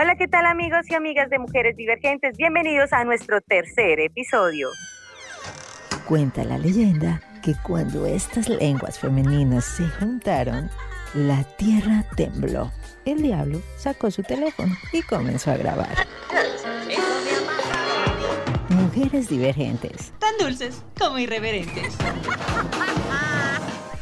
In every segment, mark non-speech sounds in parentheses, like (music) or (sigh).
Hola, ¿qué tal amigos y amigas de Mujeres Divergentes? Bienvenidos a nuestro tercer episodio. Cuenta la leyenda que cuando estas lenguas femeninas se juntaron, la tierra tembló. El diablo sacó su teléfono y comenzó a grabar. Mujeres divergentes. Tan dulces como irreverentes.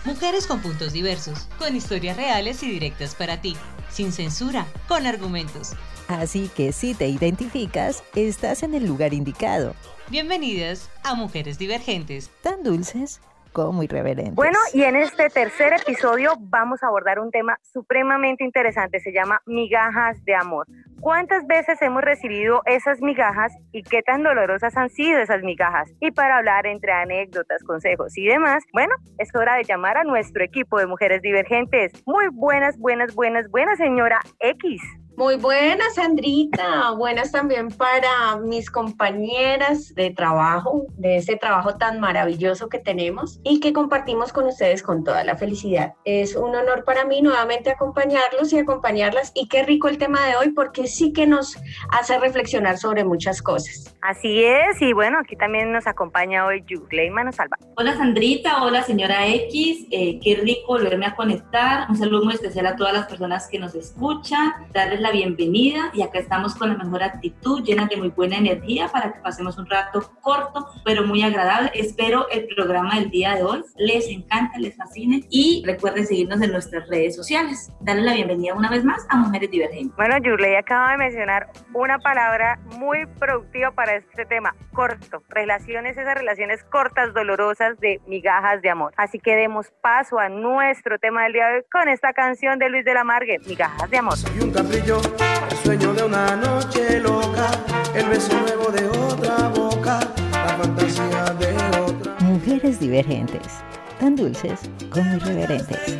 Mujeres con puntos diversos, con historias reales y directas para ti, sin censura, con argumentos. Así que si te identificas, estás en el lugar indicado. Bienvenidas a Mujeres Divergentes. Tan dulces como irreverentes. Bueno, y en este tercer episodio vamos a abordar un tema supremamente interesante, se llama migajas de amor. ¿Cuántas veces hemos recibido esas migajas y qué tan dolorosas han sido esas migajas? Y para hablar entre anécdotas, consejos y demás, bueno, es hora de llamar a nuestro equipo de mujeres divergentes. Muy buenas, buenas, buenas, buenas, señora X. Muy buenas, Sandrita. Buenas también para mis compañeras de trabajo, de este trabajo tan maravilloso que tenemos y que compartimos con ustedes con toda la felicidad. Es un honor para mí nuevamente acompañarlos y acompañarlas. Y qué rico el tema de hoy porque sí que nos hace reflexionar sobre muchas cosas. Así es, y bueno, aquí también nos acompaña hoy Yugley Salva. Hola Sandrita, hola señora X, eh, qué rico volverme a conectar. Un saludo muy especial a todas las personas que nos escuchan, darles la bienvenida y acá estamos con la mejor actitud, llena de muy buena energía para que pasemos un rato corto, pero muy agradable. Espero el programa del día de hoy les encanta, les fascine y recuerden seguirnos en nuestras redes sociales. Darle la bienvenida una vez más a Mujeres Divergentes. Bueno, Yurley acaba de mencionar una palabra muy productiva para este tema, corto. Relaciones, esas relaciones cortas, dolorosas de migajas de amor. Así que demos paso a nuestro tema del día de hoy con esta canción de Luis de la Margue, Migajas de Amor. Soy un caprillo el sueño de una noche loca, el beso nuevo de otra boca, la fantasía de otra. Mujeres divergentes, tan dulces como irreverentes.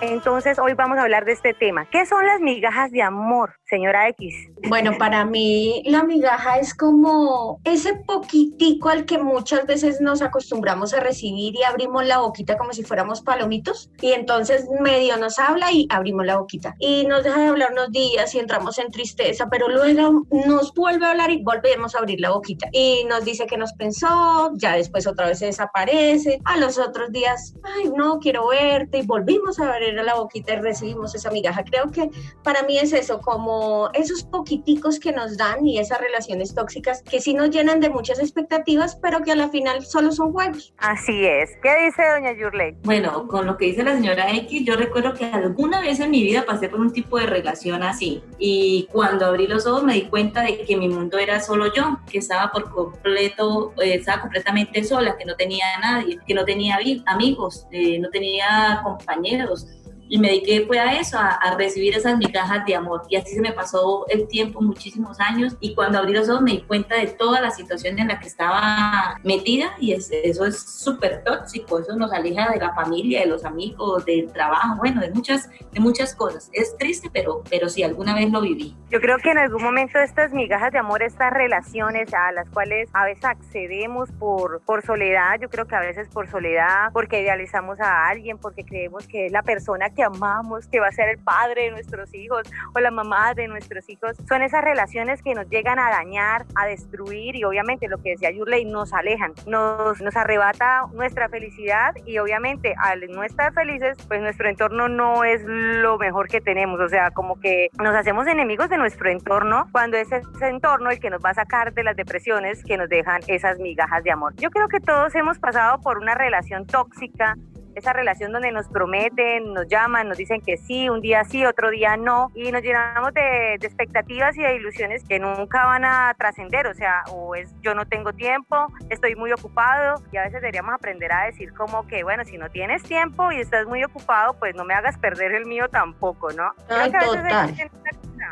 Entonces hoy vamos a hablar de este tema. ¿Qué son las migajas de amor, señora X? Bueno, para mí la migaja es como ese poquitico al que muchas veces nos acostumbramos a recibir y abrimos la boquita como si fuéramos palomitos y entonces medio nos habla y abrimos la boquita y nos deja de hablar unos días y entramos en tristeza, pero luego nos vuelve a hablar y volvemos a abrir la boquita y nos dice que nos pensó, ya después otra vez se desaparece, a los otros días, ay no, quiero verte y volvimos a abrir la boquita y recibimos esa migaja. Creo que para mí es eso, como esos poquiticos que nos dan y esas relaciones tóxicas que sí nos llenan de muchas expectativas, pero que a la final solo son juegos. Así es. ¿Qué dice doña Yurley? Bueno, con lo que dice la señora X, yo recuerdo que alguna vez en mi vida pasé por un tipo de relación así y cuando abrí los ojos me di cuenta de que mi mundo era solo yo, que estaba por completo, eh, estaba completamente sola, que no tenía nadie, que no tenía amigos, eh, no tenía compañeros, y me dediqué fue a eso, a, recibir esas migajas de amor. Y así se me pasó el tiempo, muchísimos años. Y cuando abrí los ojos me di cuenta de toda la situación en la que estaba metida y eso es súper tóxico. Eso nos aleja de la familia, de los amigos, del trabajo, bueno, de muchas, de muchas cosas. Es triste, pero, pero sí, alguna vez lo viví. Yo creo que en algún momento estas migajas de amor, estas relaciones a las cuales a veces accedemos por, por soledad, yo creo que a veces por soledad, porque idealizamos a alguien, porque creemos que es la persona que amamos, que va a ser el padre de nuestros hijos o la mamá de nuestros hijos. Son esas relaciones que nos llegan a dañar, a destruir y obviamente lo que decía Yurley, nos alejan, nos, nos arrebata nuestra felicidad y obviamente al no estar felices, pues nuestro entorno no es lo mejor que tenemos. O sea, como que nos hacemos enemigos de nuestro entorno cuando es ese entorno el que nos va a sacar de las depresiones que nos dejan esas migajas de amor. Yo creo que todos hemos pasado por una relación tóxica esa relación donde nos prometen, nos llaman, nos dicen que sí, un día sí, otro día no, y nos llenamos de, expectativas y de ilusiones que nunca van a trascender, o sea, o es yo no tengo tiempo, estoy muy ocupado, y a veces deberíamos aprender a decir como que, bueno, si no tienes tiempo y estás muy ocupado, pues no me hagas perder el mío tampoco, ¿no? total.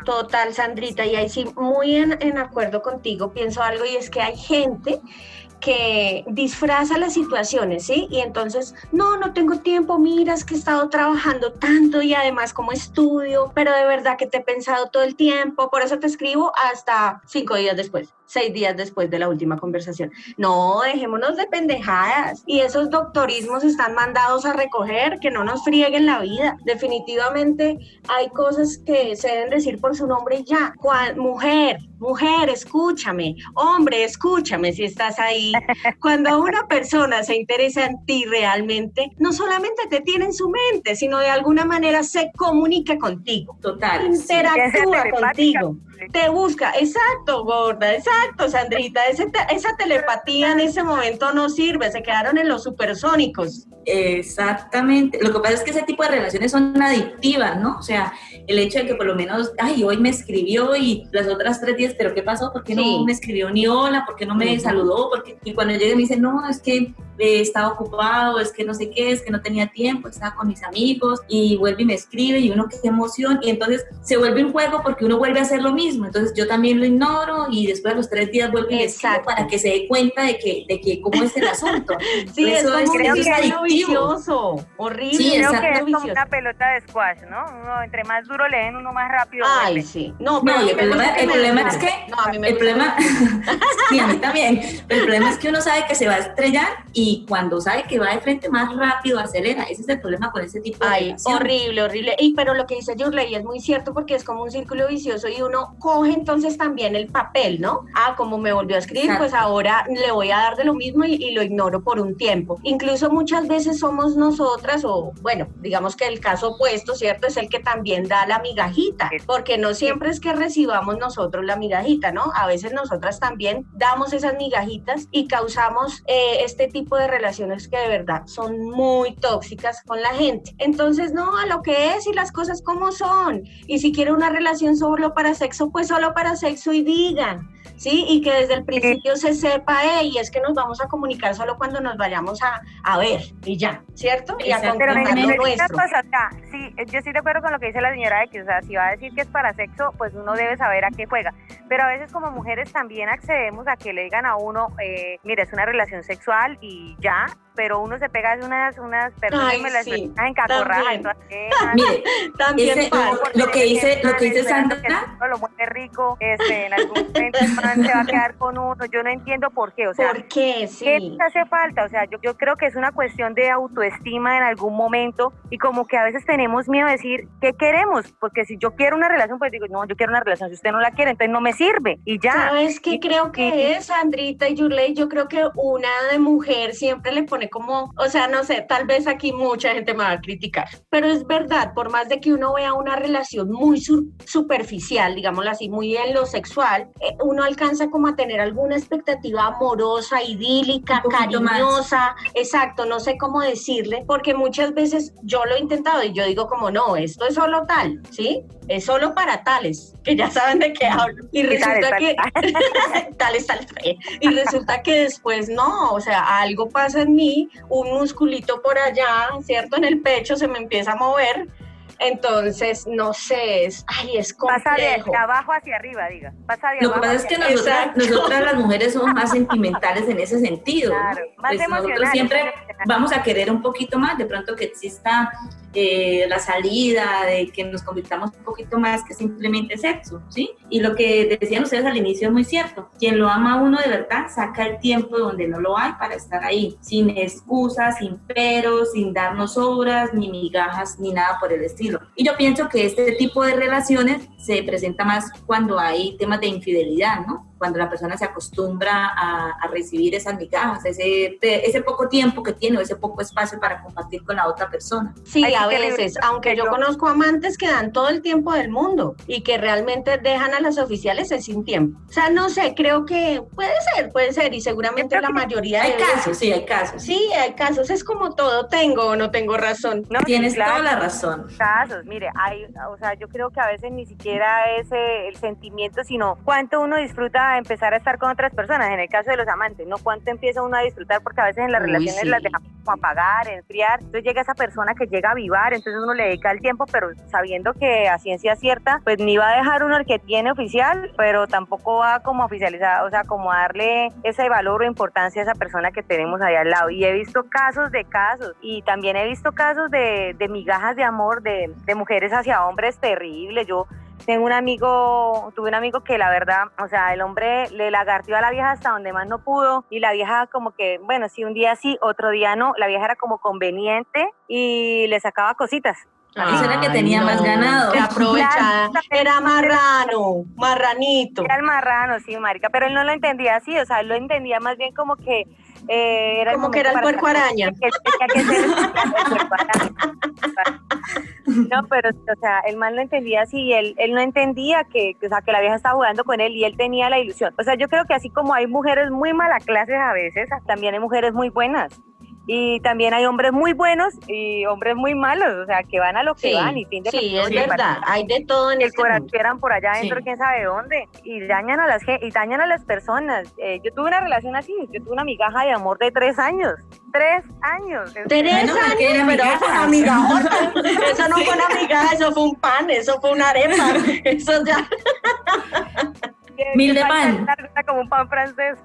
Total, Sandrita, y ahí sí, muy en, en acuerdo contigo, pienso algo y es que hay gente que disfraza las situaciones, ¿sí? Y entonces, no, no tengo tiempo, miras que he estado trabajando tanto y además como estudio, pero de verdad que te he pensado todo el tiempo, por eso te escribo hasta cinco días después seis días después de la última conversación. No, dejémonos de pendejadas. Y esos doctorismos están mandados a recoger, que no nos frieguen la vida. Definitivamente hay cosas que se deben decir por su nombre y ya. mujer, mujer, escúchame. Hombre, escúchame si estás ahí. Cuando una persona se interesa en ti realmente, no solamente te tiene en su mente, sino de alguna manera se comunica contigo. Total. Interactúa contigo te busca, exacto, gorda, exacto, Sandrita, esa telepatía en ese momento no sirve, se quedaron en los supersónicos. Exactamente, lo que pasa es que ese tipo de relaciones son adictivas, ¿no? O sea, el hecho de que por lo menos, ay, hoy me escribió y las otras tres días, pero ¿qué pasó? ¿Por qué no me escribió ni hola? ¿Por qué no me saludó? Porque, y cuando llegue me dice, no, es que eh, estaba ocupado, es que no sé qué, es que no tenía tiempo, estaba con mis amigos y vuelve y me escribe y uno qué emoción y entonces se vuelve un juego porque uno vuelve a hacer lo mismo, entonces yo también lo ignoro y después de los tres días vuelve y le escribo para que se dé cuenta de que, de que cómo es el asunto. (laughs) sí, eso es, como es, adictivo. horrible. Sí, creo que es como una pelota de squash, ¿no? Uno, entre más duro leen, uno más rápido Ay, sí. No, pero el, problema, el problema es que... No, a mí me el problema, (laughs) sí, a mí también. Pero el problema es que uno sabe que se va a estrellar y y cuando sabe que va de frente más rápido acelera. Ese es el problema con ese tipo de Ay, horrible, horrible. Y pero lo que dice Yurley es muy cierto porque es como un círculo vicioso y uno coge entonces también el papel, ¿no? Ah, como me volvió a escribir, pues ahora le voy a dar de lo mismo y, lo ignoro por un tiempo. Incluso muchas veces somos nosotras o bueno, digamos que el caso opuesto, ¿cierto? Es el que también da la migajita, porque no siempre es que recibamos nosotros la migajita, ¿no? A veces nosotras también damos esas migajitas y causamos eh, este tipo de relaciones que de verdad son muy tóxicas con la gente. Entonces, no, a lo que es y las cosas como son. Y si quiere una relación solo para sexo, pues solo para sexo y digan. ¿sí? Y que desde el principio se sepa, y es que nos vamos a comunicar solo cuando nos vayamos a, a ver y ya, ¿cierto? Y a Pero nuestro. sí, yo estoy de acuerdo con lo que dice la señora X, o sea, si va a decir que es para sexo, pues uno debe saber a qué juega. Pero a veces como mujeres también accedemos a que le digan a uno, eh, mira, es una relación sexual y ya, pero uno se pega unas, unas personas me las sí, en cacorraja. (laughs) Entonces, Mire, también lo, que dice, lo que dice Sandra. lo mueve rico, este, en algún momento se va a quedar con uno. Yo no entiendo por qué. O sea, ¿por qué? Sí. ¿Qué hace falta? O sea, yo, yo creo que es una cuestión de autoestima en algún momento y como que a veces tenemos miedo de decir, ¿qué queremos? Porque si yo quiero una relación, pues digo, no, yo quiero una relación. Si usted no la quiere, entonces no me sirve y ya. ¿Sabes qué creo que es, Sandrita y Yurley? Yo creo que una de mujer siempre le pone como, o sea, no sé, tal vez aquí mucha gente me va a criticar, pero es verdad, por más de que uno vea una relación muy superficial, digámoslo así, muy en lo sexual, eh, uno alcanza como a tener alguna expectativa amorosa, idílica, cariñosa, exacto, no sé cómo decirle, porque muchas veces yo lo he intentado y yo digo como, no, esto es solo tal, ¿sí? Es solo para tales, que ya saben de qué hablo. Y resulta que, (laughs) tales, tales, y resulta que después no, o sea, algo pasa en mí, un musculito por allá, ¿cierto? En el pecho se me empieza a mover. Entonces, no sé, es, ay, es complejo. Pasa de abajo hacia arriba, diga. Pasa de Lo que pasa es que nosotras, nosotras, las mujeres somos más (laughs) sentimentales en ese sentido. Claro, más pues nosotros siempre vamos a querer un poquito más, de pronto que exista eh, la salida, de que nos convirtamos un poquito más que simplemente sexo, ¿sí? Y lo que decían ustedes al inicio es muy cierto. Quien lo ama a uno de verdad saca el tiempo donde no lo hay para estar ahí, sin excusas, sin peros, sin darnos obras, ni migajas, ni nada por el estilo. Y yo pienso que este tipo de relaciones se presenta más cuando hay temas de infidelidad, ¿no? Cuando la persona se acostumbra a, recibir esas migajas, ese, ese poco tiempo que tiene o ese poco espacio para compartir con la otra persona. Sí, a veces, aunque yo conozco amantes que dan todo el tiempo del mundo y que realmente dejan a las oficiales sin tiempo. O sea, no sé, creo que puede ser, puede ser y seguramente la mayoría... Hay casos, sí, hay casos. Sí, hay casos, es como todo, tengo o no tengo razón. No, Tienes toda la razón. Casos, mire, hay, o sea, yo creo que a veces ni siquiera es el sentimiento, sino cuánto uno disfruta a empezar a estar con otras personas, en el caso de los amantes, ¿no? ¿Cuánto empieza uno a disfrutar? Porque a veces en las Uy, relaciones sí. las dejamos como apagar, enfriar, entonces llega esa persona que llega a avivar, entonces uno le dedica el tiempo, pero sabiendo que a ciencia cierta, pues ni va a dejar uno el que tiene oficial, pero tampoco va como a oficializar, o sea, como a darle ese valor o importancia a esa persona que tenemos ahí al lado. Y he visto casos de casos, y también he visto casos de, de migajas de amor de, de mujeres hacia hombres terribles. Yo tengo un amigo, tuve un amigo que la verdad, o sea, el hombre le lagartió a la vieja hasta donde más no pudo y la vieja como que, bueno, sí, un día sí, otro día no, la vieja era como conveniente y le sacaba cositas. Eso era que tenía más ganado. Aprovechada. Era marrano, marranito. Era el marrano, sí, marica, pero él no lo entendía así, o sea, él lo entendía más bien como que eh, era Como que era el puerco araña. que tenía que (laughs) No, pero, o sea, el man lo entendía así, él, él no entendía que, que, o sea, que la vieja estaba jugando con él y él tenía la ilusión. O sea, yo creo que así como hay mujeres muy mala clases a veces, también hay mujeres muy buenas. Y también hay hombres muy buenos y hombres muy malos, o sea, que van a lo que Sí, van y fin de sí, es verdad. Hay de todo en el este corazón por allá adentro, Sí. quién sabe dónde, y dañan a las y dañan a las personas. Eh, yo tuve una relación así, yo tuve una migaja de amor de tres años, tres años. Tres años, pero migaja. fue una. Eso no fue una migaja, eso fue un pan, eso fue una arepa. (laughs) Eso ya. Mil de pan. Era como un pan francés.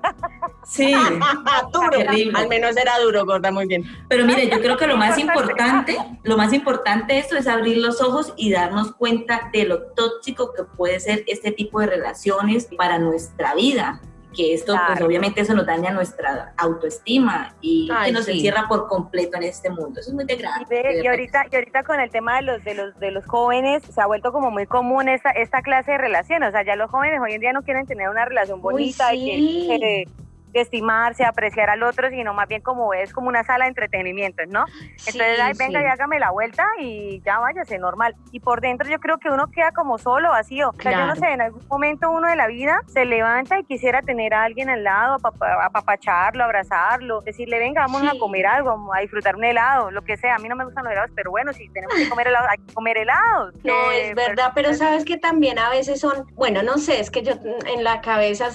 Sí. (laughs) duro. Terrible. Al menos era duro, gorda, muy bien. Pero mire, yo creo que lo más Importante. importante, lo más importante de esto es abrir los ojos y darnos cuenta de lo tóxico que puede ser este tipo de relaciones para nuestra vida. Que esto, pues Claro. obviamente, eso nos daña nuestra autoestima y Ay, que nos sí. encierra por completo en este mundo. Eso es muy Y, degradante. y verdad. ahorita, y ahorita con el tema de los, de los de los jóvenes se ha vuelto como muy común esta, esta clase de relaciones. O sea, ya los jóvenes hoy en día no quieren tener una relación bonita y sí. que, que- que estimarse, apreciar al otro, sino más bien como es como una sala de entretenimiento, ¿no? Entonces, ay, venga sí. y hágame la vuelta y ya váyase, normal. Y por dentro yo creo que uno queda como solo, vacío. O sea, yo no sé, en algún momento uno de la vida se levanta y quisiera tener a alguien al lado, apapa- apapacharlo, abrazarlo, decirle, venga, vamos a comer algo, a disfrutar un helado, lo que sea. A mí no me gustan los helados, pero bueno, si tenemos que comer helado, hay que comer helados. No, Eh, es verdad, pero sabes que también a veces son, bueno, no sé, es que yo en la cabeza,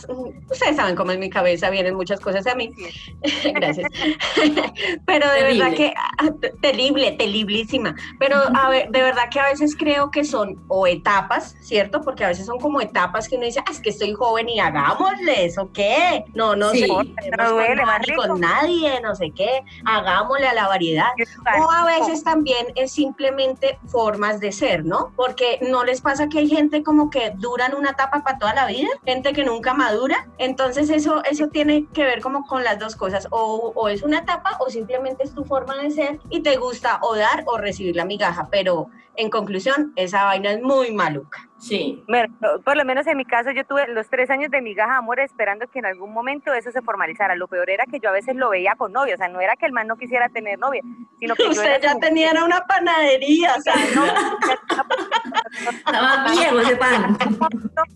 ustedes saben cómo en mi cabeza vienen muchas cosas a mí. (laughs) Gracias. (laughs) pero de Terrible. verdad que, ah, te- terrible, terriblísima. Pero a ver, de verdad que a veces creo que son o etapas, ¿cierto? Porque a veces son como etapas que uno dice, ah, es que estoy joven y hagámosle eso, ¿qué? No, no Sí. sé, No duele, con nadie, no sé qué, hagámosle a la variedad. O a veces también es simplemente formas de ser, ¿no? Porque no les pasa que hay gente como que duran una etapa para toda la vida, gente que nunca madura. Entonces eso, eso tiene que ver como con las dos cosas. O, o es una etapa o simplemente es tu forma de ser y te gusta o dar o recibir la migaja. Pero en conclusión, esa vaina es muy maluca. Sí. Bueno, por lo menos en mi caso yo tuve los tres años de migaja de amor esperando que en algún momento eso se formalizara. Lo peor era que yo a veces lo veía con novia, o sea, no era que el man no quisiera tener novia, sino que Usted ya tenía una panadería, o sea, no, Estaba viejo ese pan.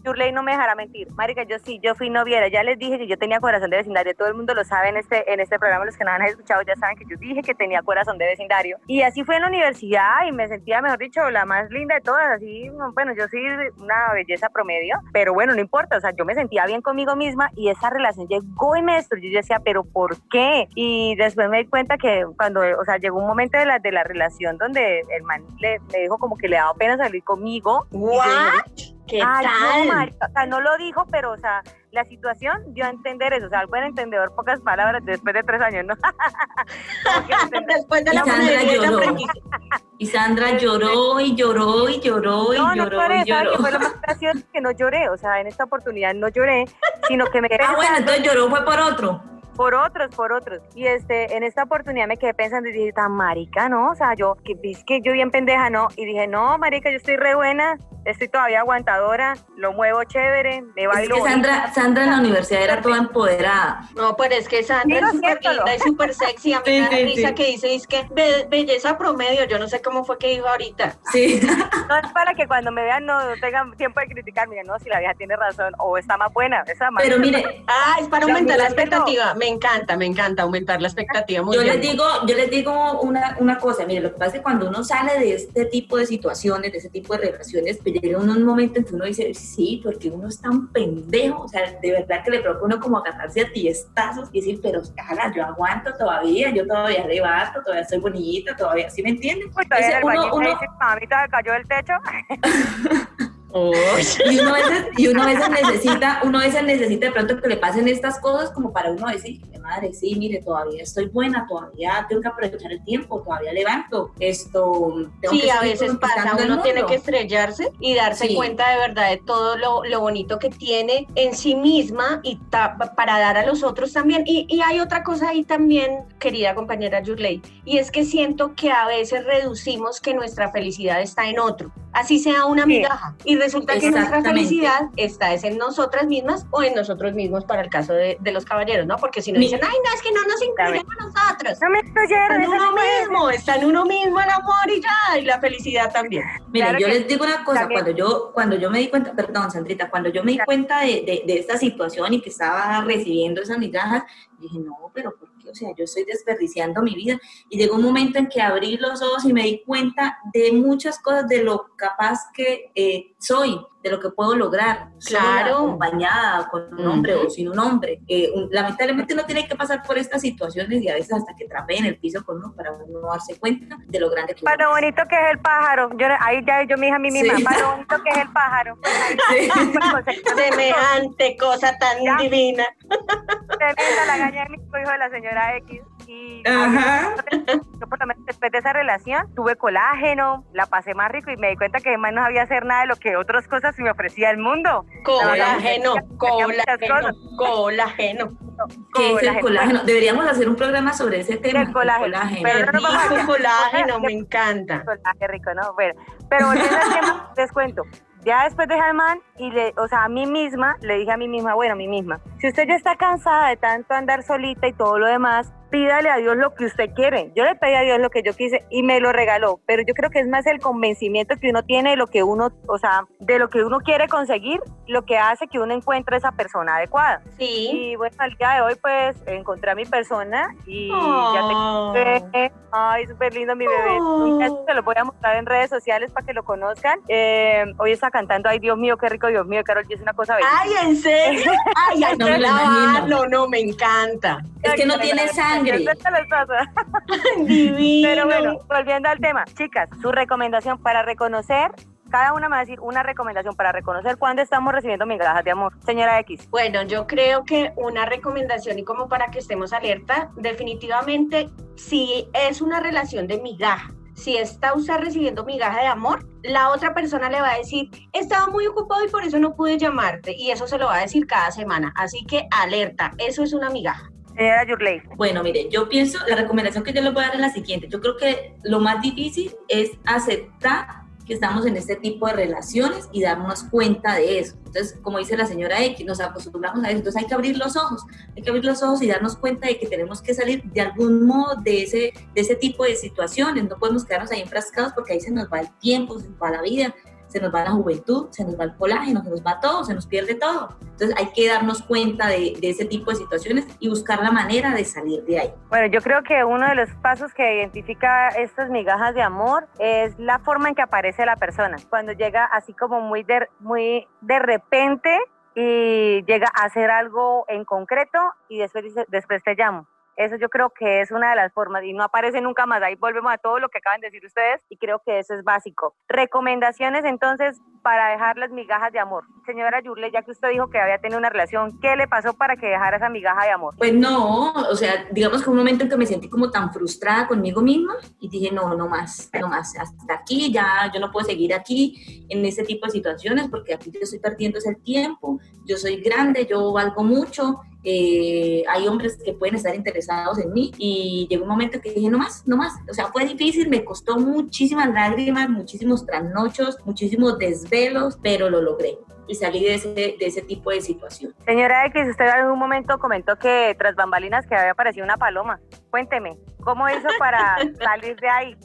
Yurley no me dejará mentir. Marica, yo sí, yo fui noviera. Ya les dije que yo tenía corazón de vecindario. Todo el mundo lo sabe en este, en este programa. Los que no han escuchado ya saben que yo dije que tenía corazón de vecindario. Y así fue en la universidad y me sentía, mejor dicho, la más linda de todas. Así, bueno, yo soy una belleza promedio, pero bueno, no importa. O sea, yo me sentía bien conmigo misma y esa relación llegó y me destruyó. Yo decía, ¿pero por qué? Y después me di cuenta que cuando, o sea, llegó un momento de la, de la relación donde el man le, me dijo como que le daba pena salir conmigo. Y yo dije, ¿what? ¿Qué Ay, tal? no, marica, o sea, no lo dijo, pero, o sea, la situación dio a entender eso, o sea, al buen entendedor, pocas palabras después de tres años, ¿no? (laughs) Después de Y la Sandra panadería ya lloró. Y Sandra lloró y lloró y lloró y no, no lloró lloré, y ¿sabes lloró. qué fue lo más gracioso? Que no lloré, o sea, en esta oportunidad no lloré, sino que me quedé (laughs) Ah, bueno, entonces lloró fue por otro. por otros, por otros. Y este, en esta oportunidad me quedé pensando y dije, tan marica, ¿no? O sea, yo, que que yo bien pendeja, ¿no? Y dije, no, marica, yo estoy re buena, estoy todavía aguantadora, lo muevo chévere, me Es bailo que Sandra. Sandra en la universidad era toda empoderada. No, pero es que Sandra es súper linda y súper sexy. A mí Sí, me da sí, risa sí. que dice, es que be- belleza promedio. Yo no sé cómo fue que dijo ahorita. Sí. No es para que cuando me vean no tengan tiempo de criticar, miren, no, si la vieja tiene razón o está más buena, esa más Pero mire, Ah, es para aumentar la mira, expectativa. Me encanta, me encanta aumentar la expectativa. Muy yo bien. les digo, yo les digo una, una cosa, mire, lo que pasa es que cuando uno sale de este tipo de situaciones, de este tipo de relaciones, pues llega uno un momento en que uno dice, sí, porque uno es tan pendejo, o sea, de verdad que le provoca uno como agarrarse a tiestazos y decir, pero cara, yo aguanto todavía, yo todavía levanto, todavía soy bonita, todavía, ¿sí me entiendes? Pues todavía uno, el uno... dice, mamita, cayó del techo. (laughs) y, uno a veces, y uno a veces necesita, uno a veces necesita de pronto que le pasen estas cosas como para uno decir, madre, sí, mire, todavía estoy buena, todavía tengo que aprovechar el tiempo, todavía levanto esto. Tengo sí, a veces pasa, uno tiene que estrellarse y darse cuenta de verdad de todo lo, lo, bonito que tiene en sí misma y para dar a los otros también. Y, y, hay otra cosa ahí también, querida compañera Yurley, y es que siento que a veces reducimos que nuestra felicidad está en otro, así sea una migaja. Y resulta que nuestra felicidad está es en nosotras mismas o en nosotros mismos para el caso de, de los caballeros, ¿no? Porque si no dicen, ay, no, es que no nos incluyen a nosotros. No me incluyeron, en uno mismo, está en uno mismo el amor y ya, y la felicidad también. Mira, yo les digo una cosa, cuando yo, cuando yo me di cuenta, perdón, Sandrita, cuando yo me di cuenta de, de, de esta situación y que estaba recibiendo esas migajas, dije, no, pero ¿por o sea, yo estoy desperdiciando mi vida. Y llegó un momento en que abrí los ojos y me di cuenta de muchas cosas, de lo capaz que eh, soy, de lo que puedo lograr, claro. acompañada con un hombre o sin un hombre. Eh, lamentablemente uno tiene que pasar por estas situaciones y a veces hasta que trape en el piso con uno para no darse cuenta de lo grande que Para lo bonito que es el pájaro. Yo, ahí ya yo me dije a mí misma, para lo bonito que es el pájaro. (laughs) (laughs) Semejante cosa tan divina. Tremenda la gaña de mi hijo de la señora X. Y yo por lo menos después de esa relación tuve colágeno, la pasé más rico y me di cuenta que además no sabía hacer nada de lo que otras cosas me ofrecía el mundo. Colágeno, colágeno, colágeno. ¿Qué es el colágeno? Deberíamos hacer un programa sobre ese tema. El colágeno. Pero no (laughs) colágeno, (laughs) me encanta. Colágeno rico, ¿no? Bueno, pero volviendo al tema, (laughs) les cuento ya después de man y le, o sea, a mí misma, le dije a mí misma, bueno, a mí misma, si usted ya está cansada de tanto andar solita y todo lo demás, pídale a Dios lo que usted quiere. Yo le pedí a Dios lo que yo quise y me lo regaló, pero yo creo que es más el convencimiento que uno tiene de lo que uno, o sea, de lo que uno quiere conseguir, lo que hace que uno encuentre esa persona adecuada. Sí. Y bueno, al día de hoy pues encontré a mi persona y ya te Ay, súper lindo mi bebé. Oh. Se lo voy a mostrar en redes sociales para que lo conozcan. Eh, hoy está cantando, ay Dios mío, qué rico, Dios mío, Carol, es una cosa bella. Ay, ¿en serio? Ay, ay (laughs) no, no, no, me encanta. Es que no tiene sangre Pero bueno, volviendo al tema, chicas, su recomendación para reconocer cada una me va a decir una recomendación para reconocer cuándo estamos recibiendo migajas de amor. Señora X. Bueno, yo creo que una recomendación y como para que estemos alerta, definitivamente si es una relación de migaja, si está usted recibiendo migaja de amor, la otra persona le va a decir, estaba muy ocupado y por eso no pude llamarte. Y eso se lo va a decir cada semana. Así que alerta, eso es una migaja. Señora Yurley. Bueno, mire, yo pienso, la recomendación que yo le voy a dar es la siguiente. Yo creo que lo más difícil es aceptar que estamos en este tipo de relaciones y darnos cuenta de eso. Entonces, como dice la señora X, nos acostumbramos a eso. Entonces hay que abrir los ojos, hay que abrir los ojos y darnos cuenta de que tenemos que salir de algún modo de ese, de ese tipo de situaciones. No podemos quedarnos ahí enfrascados porque ahí se nos va el tiempo, se nos va la vida se nos va la juventud, se nos va el colágeno, se nos va todo, se nos pierde todo. Entonces hay que darnos cuenta de, ese tipo de situaciones y buscar la manera de salir de ahí. Bueno, yo creo que uno de los pasos que identifica estas migajas de amor es la forma en que aparece la persona. Cuando llega así como muy de, muy de repente y llega a hacer algo en concreto y después después te llamo eso yo creo que es una de las formas y no aparece nunca más. Ahí volvemos a todo lo que acaban de decir ustedes y creo que eso es básico. Recomendaciones entonces para dejar las migajas de amor. Señora Yurle, ya que usted dijo que había tenido una relación, ¿qué le pasó para que dejara esa migaja de amor? Pues no, o sea, digamos que un momento en que me sentí como tan frustrada conmigo misma y dije, no, no más, no más, hasta aquí, ya yo no puedo seguir aquí en ese tipo de situaciones porque aquí yo estoy perdiendo ese tiempo, yo soy grande, yo valgo mucho eh, hay hombres que pueden estar interesados en mí y llegó un momento que dije, no más, no más, o sea, fue difícil, me costó muchísimas lágrimas, muchísimos trasnochos, muchísimos desvelos, pero lo logré y salí de ese, de ese tipo de situación. Señora X, usted en algún momento comentó que tras bambalinas que había aparecido una paloma. Cuénteme, ¿Cómo hizo para (laughs) salir de ahí?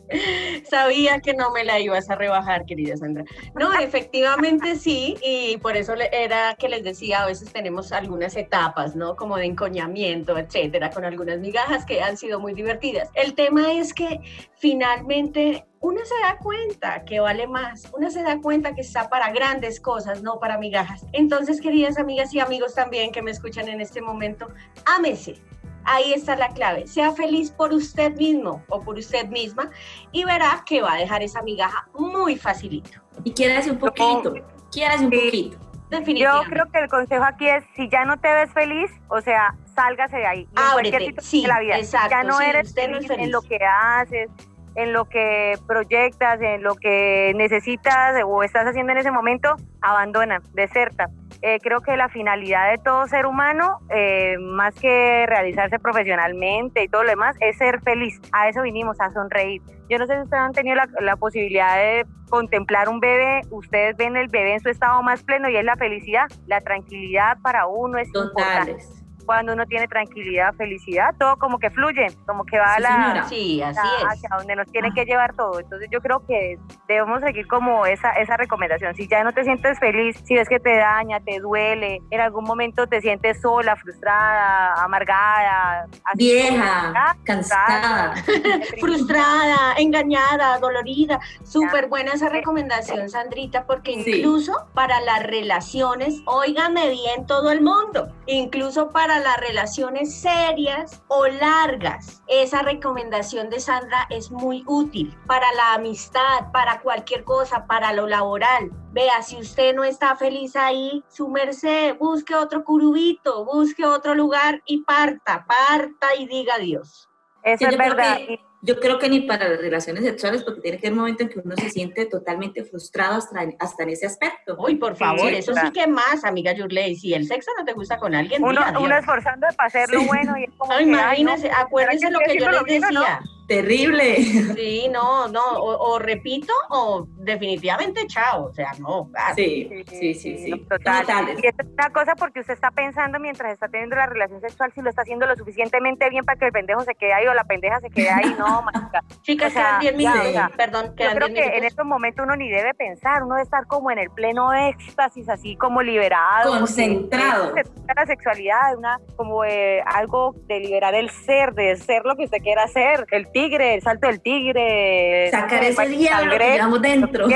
Sabía que no me la ibas a rebajar, querida Sandra. No, (laughs) efectivamente sí, y por eso era que les decía, a veces tenemos algunas etapas, ¿no? Como de encoñamiento, etcétera, con algunas migajas que han sido muy divertidas. El tema es que finalmente uno se da cuenta que vale más, uno se da cuenta que está para grandes cosas, no para migajas. Entonces, queridas amigas y amigos también que me escuchan en este momento, ámese. Ahí está la clave. Sea feliz por usted mismo o por usted misma y verá que va a dejar esa migaja muy facilito. Y quieras un poquito, quieras un poquito. Yo creo que el consejo aquí es, si ya no te ves feliz, o sea, sálgase de ahí. Ábrete, sí, la vida. Exacto, ya no eres feliz en lo que haces, en lo que proyectas, en lo que necesitas o estás haciendo en ese momento, abandona, deserta. Eh, creo que la finalidad de todo ser humano, eh, más que realizarse profesionalmente y todo lo demás, es ser feliz. A eso vinimos, a sonreír. Yo no sé si ustedes han tenido la, posibilidad de contemplar un bebé, ustedes ven el bebé en su estado más pleno y es la felicidad, la tranquilidad para uno es importante cuando uno tiene tranquilidad, felicidad, todo como que fluye, como que va a la, sí, así hacia donde nos tiene que llevar todo. Entonces yo creo que debemos seguir como esa, esa recomendación. Si ya no te sientes feliz, si ves que te daña, te duele, en algún momento te sientes sola, frustrada, amargada, vieja, cansada, (laughs) frustrada, engañada, dolorida. Súper buena esa recomendación, Sandrita, porque incluso para las relaciones, óigame bien todo el mundo, incluso para las relaciones serias o largas. Esa recomendación de Sandra es muy útil para la amistad, para cualquier cosa, para lo laboral. Vea, si usted no está feliz ahí, su merced, busque otro curubito, busque otro lugar y parta, parta y diga adiós. Eso es verdad yo creo que ni para las relaciones sexuales, porque tiene que haber un momento en que uno se siente totalmente frustrado hasta en, hasta en ese aspecto. Uy, por favor, eso sí que más, amiga Yurley. Si el sexo no te gusta con alguien, uno, uno esforzando para hacerlo bueno y es como. imagínese, acuérdense lo que yo les decía. Terrible. Sí, no, no, o, repito o definitivamente chao, o sea, no. Sí, sí, sí, sí. Total. Y es una cosa porque usted está pensando mientras está teniendo la relación sexual si lo está haciendo lo suficientemente bien para que el pendejo se quede ahí o la pendeja se quede ahí, no, (laughs) marica. Chicas, quedan 10 minutos, perdón, Yo creo que en estos momentos uno ni debe pensar, uno debe estar como en el pleno éxtasis, así como liberado. Concentrado. La sexualidad, una, como eh, algo de liberar el ser, de ser lo que usted quiera hacer, el tigre, el salto del tigre. Sacar ese diablo que llevamos dentro. (laughs)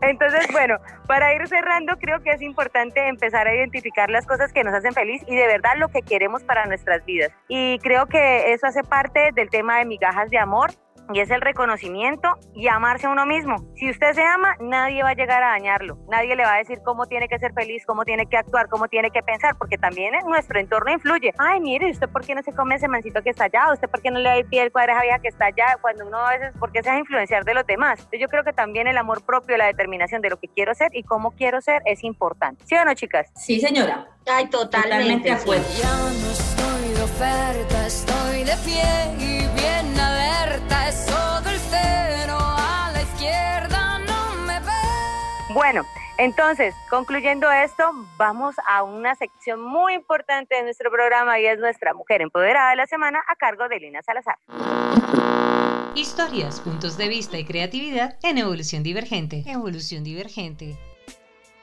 Entonces, bueno, para ir cerrando, creo que es importante empezar a identificar las cosas que nos hacen feliz y de verdad lo que queremos para nuestras vidas. Y creo que eso hace parte del tema de migajas de amor y es el reconocimiento y amarse a uno mismo. Si usted se ama, nadie va a llegar a dañarlo. Nadie le va a decir cómo tiene que ser feliz, cómo tiene que actuar, cómo tiene que pensar, porque también en nuestro entorno influye. Ay, mire, ¿usted por qué no se come ese mancito que está allá? ¿Usted por qué no le da pie al cuadra vieja que está allá? Cuando uno a veces, ¿por qué se deja influenciar de los demás? Entonces yo creo que también el amor propio, la determinación de lo que quiero ser y cómo quiero ser es importante. ¿Sí o no, chicas? Sí, señora. Ay, totalmente. totalmente acuerdo. Ya no estoy de oferta, estoy de pie y bien alerta. Bueno, entonces, concluyendo esto, vamos a una sección muy importante de nuestro programa y es nuestra mujer empoderada de la semana a cargo de Elena Salazar. Historias, puntos de vista y creatividad en evolución divergente. Evolución divergente.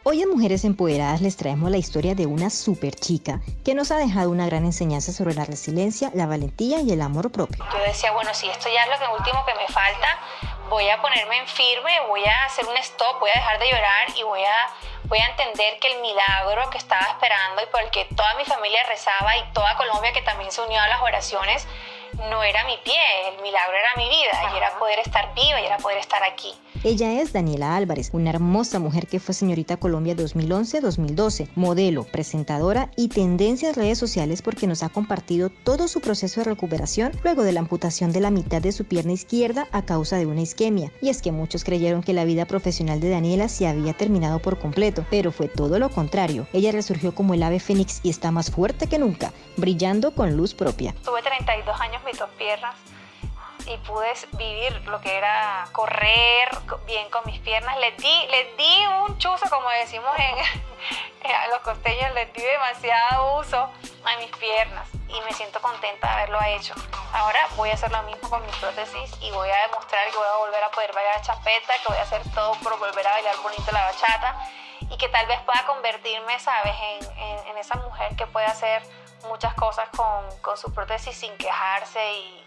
Hoy en Mujeres Empoderadas les traemos la historia de una super chica que nos ha dejado una gran enseñanza sobre la resiliencia, la valentía y el amor propio. Yo decía, bueno, si esto ya es lo último que me falta, voy a ponerme en firme, voy a hacer un stop, voy a dejar de llorar y voy a, voy a entender que el milagro que estaba esperando y por el que toda mi familia rezaba y toda Colombia que también se unió a las oraciones, no era mi pie, el milagro era mi vida y era poder estar viva y era poder estar aquí. Ella es Daniela Álvarez, una hermosa mujer que fue señorita Colombia 2011-2012, modelo, presentadora y tendencia en redes sociales porque nos ha compartido todo su proceso de recuperación luego de la amputación de la mitad de su pierna izquierda a causa de una isquemia. Y es que muchos creyeron que la vida profesional de Daniela se había terminado por completo, pero fue todo lo contrario. Ella resurgió como el ave fénix y está más fuerte que nunca, brillando con luz propia. Tuve 32 años mis dos piernas y pude vivir lo que era correr bien con mis piernas. Les di, les di un chuzo, como decimos (laughs) en, a los costeños, les di demasiado uso a mis piernas. y me siento contenta de haberlo hecho. Ahora voy a hacer lo mismo con mi prótesis y voy a demostrar que voy a volver a poder bailar chapeta, que voy a hacer todo por volver a bailar bonito la bachata y que tal vez pueda convertirme, ¿sabes?, en, en, esa mujer que puede hacer muchas cosas con, con su prótesis sin quejarse y,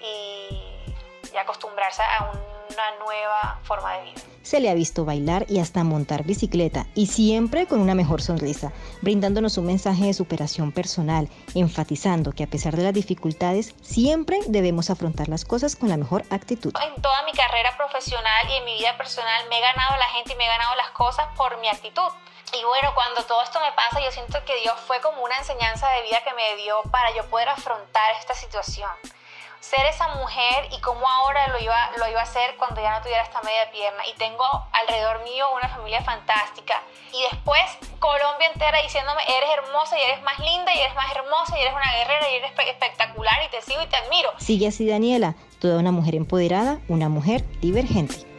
y, y acostumbrarse a una nueva forma de vida se le ha visto bailar y hasta montar bicicleta, y siempre con una mejor sonrisa, brindándonos un mensaje de superación personal, enfatizando que a pesar de las dificultades, siempre debemos afrontar las cosas con la mejor actitud. En toda mi carrera profesional y en mi vida personal me he ganado la gente y me he ganado las cosas por mi actitud. Y bueno, cuando todo esto me pasa, yo siento que Dios fue como una enseñanza de vida que me dio para yo poder afrontar esta situación ser esa mujer y cómo ahora lo iba, lo iba a hacer cuando ya no tuviera esta media pierna. Y tengo alrededor mío una familia fantástica. Y después Colombia entera diciéndome, eres hermosa y eres más linda y eres más hermosa y eres una guerrera y eres espectacular y te sigo y te admiro. Sigue así Daniela, toda una mujer empoderada, una mujer divergente.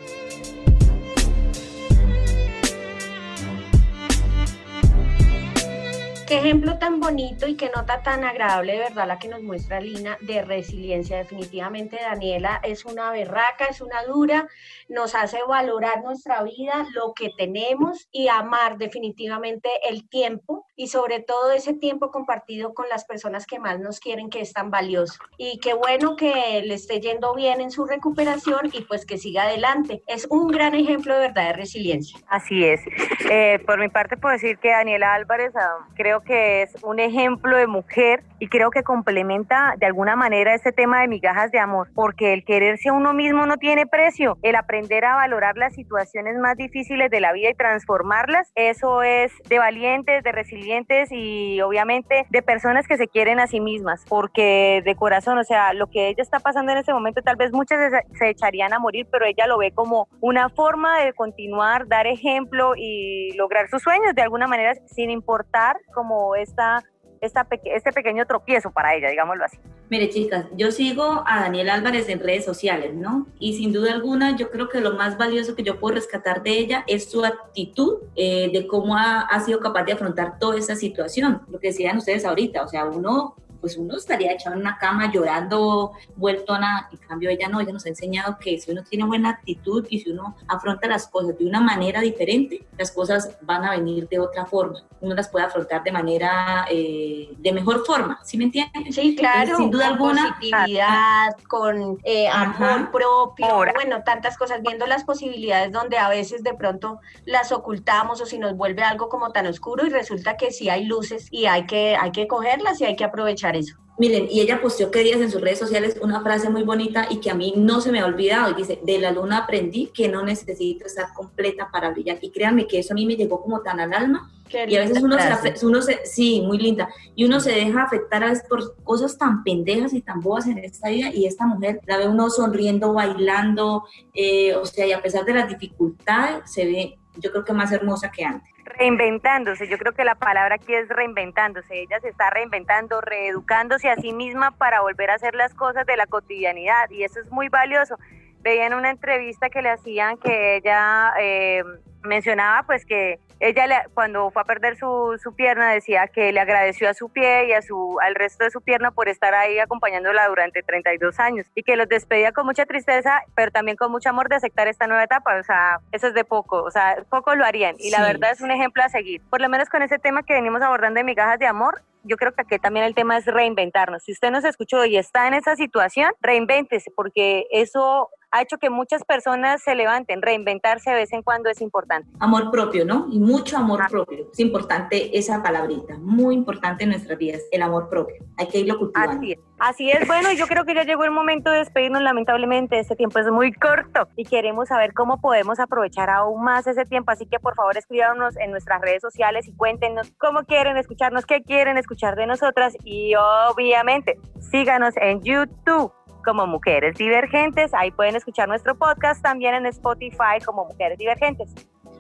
Qué ejemplo tan bonito y qué nota tan agradable, de verdad, la que nos muestra Lina de resiliencia. Definitivamente, Daniela es una berraca, es una dura, nos hace valorar nuestra vida, lo que tenemos y amar definitivamente el tiempo y sobre todo ese tiempo compartido con las personas que más nos quieren, que es tan valioso. Y qué bueno que le esté yendo bien en su recuperación y pues que siga adelante. Es un gran ejemplo de verdad de resiliencia. Así es. Eh, por mi parte puedo decir que Daniela Álvarez ah, creo que es un ejemplo de mujer y creo que complementa de alguna manera este tema de migajas de amor, porque el quererse a uno mismo no tiene precio, el aprender a valorar las situaciones más difíciles de la vida y transformarlas, eso es de valientes, de resilientes y obviamente de personas que se quieren a sí mismas, porque de corazón, o sea, lo que ella está pasando en este momento, tal vez muchas se, echarían a morir, pero ella lo ve como una forma de continuar, dar ejemplo y lograr sus sueños de alguna manera sin importar como esta este pequeño tropiezo para ella, digámoslo así. Mire, chicas, yo sigo a Daniel Álvarez en redes sociales, ¿no? Y sin duda alguna, yo creo que lo más valioso que yo puedo rescatar de ella es su actitud eh, de cómo ha, ha sido capaz de afrontar toda esa situación. Lo que decían ustedes ahorita, o sea, uno pues uno estaría echado en una cama llorando, vuelto a nada. En cambio, ella no, ella nos ha enseñado que si uno tiene buena actitud y si uno afronta las cosas de una manera diferente, las cosas van a venir de otra forma. Uno las puede afrontar de manera, eh, de mejor forma, ¿sí me entiendes? Sí, claro. sin duda con alguna. Positividad, con eh, amor propio, bueno, tantas cosas, viendo las posibilidades donde a veces de pronto las ocultamos o si nos vuelve algo como tan oscuro y resulta que sí hay luces y hay que, hay que cogerlas y hay que aprovechar eso. Miren, y ella posteó que días en sus redes sociales una frase muy bonita y que a mí no se me ha olvidado. Y dice, de la luna aprendí que no necesito estar completa para brillar. Y créanme que eso a mí me llegó como tan al alma. y a veces uno se, uno se, sí, muy linda. Y uno se deja afectar a veces por cosas tan pendejas y tan boas en esta vida. Y esta mujer la ve uno sonriendo, bailando. Eh, o sea, y a pesar de las dificultades, se ve, yo creo que más hermosa que antes reinventándose. Yo creo que la palabra aquí es reinventándose. Ella se está reinventando, reeducándose a sí misma para volver a hacer las cosas de la cotidianidad y eso es muy valioso. Veía en una entrevista que le hacían que ella eh, mencionaba pues que ella cuando fue a perder su, su, pierna decía que le agradeció a su pie y a su, al resto de su pierna por estar ahí acompañándola durante 32 años y que los despedía con mucha tristeza, pero también con mucho amor de aceptar esta nueva etapa. O sea, eso es de poco, o sea, poco lo harían y la verdad es un ejemplo a seguir. Por lo menos con ese tema que venimos abordando de migajas de amor, yo creo que aquí también el tema es reinventarnos. Si usted nos escuchó y está en esa situación, reinvéntese, porque eso ha hecho que muchas personas se levanten. Reinventarse de vez en cuando es importante. Amor propio, ¿no? Y mucho amor ah. propio. Es importante esa palabrita, muy importante en nuestras vidas, el amor propio. Hay que irlo cultivando. Así es. Así es, bueno, yo creo que ya llegó el momento de despedirnos, lamentablemente este tiempo es muy corto y queremos saber cómo podemos aprovechar aún más ese tiempo, así que por favor escríbanos en nuestras redes sociales y cuéntenos cómo quieren escucharnos, qué quieren escuchar de nosotras y obviamente síganos en YouTube como Mujeres Divergentes. Ahí pueden escuchar nuestro podcast también en Spotify como Mujeres Divergentes.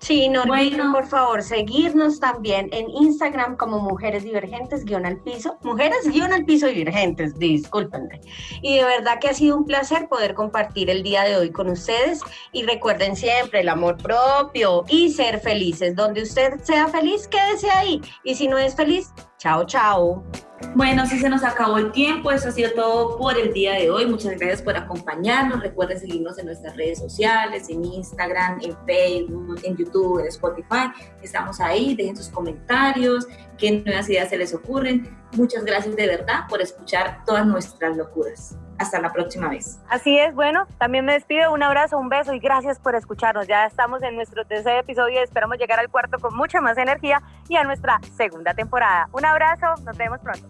Sí, no olviden por favor seguirnos también en Instagram como Mujeres Divergentes guion al piso, Mujeres guion al piso divergentes, discúlpenme. Y de verdad que ha sido un placer poder compartir el día de hoy con ustedes y recuerden siempre el amor propio y ser felices. Donde usted sea feliz, quédese ahí. Y si no es feliz, chao, chao. Bueno, si se nos acabó el tiempo, eso ha sido todo por el día de hoy. Muchas gracias por acompañarnos. Recuerden seguirnos en nuestras redes sociales, en Instagram, en Facebook, en YouTube, en Spotify. Estamos ahí, dejen sus comentarios, qué nuevas ideas se les ocurren. Muchas gracias de verdad por escuchar todas nuestras locuras. Hasta la próxima vez. Así es, bueno, también me despido, un abrazo, un beso y gracias por escucharnos. Ya estamos en nuestro tercer episodio y esperamos llegar al cuarto con mucha más energía y a nuestra segunda temporada. Un abrazo, nos vemos pronto.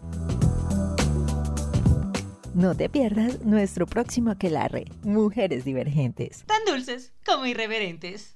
No te pierdas nuestro próximo aquelarre, Mujeres Divergentes. Tan dulces como irreverentes.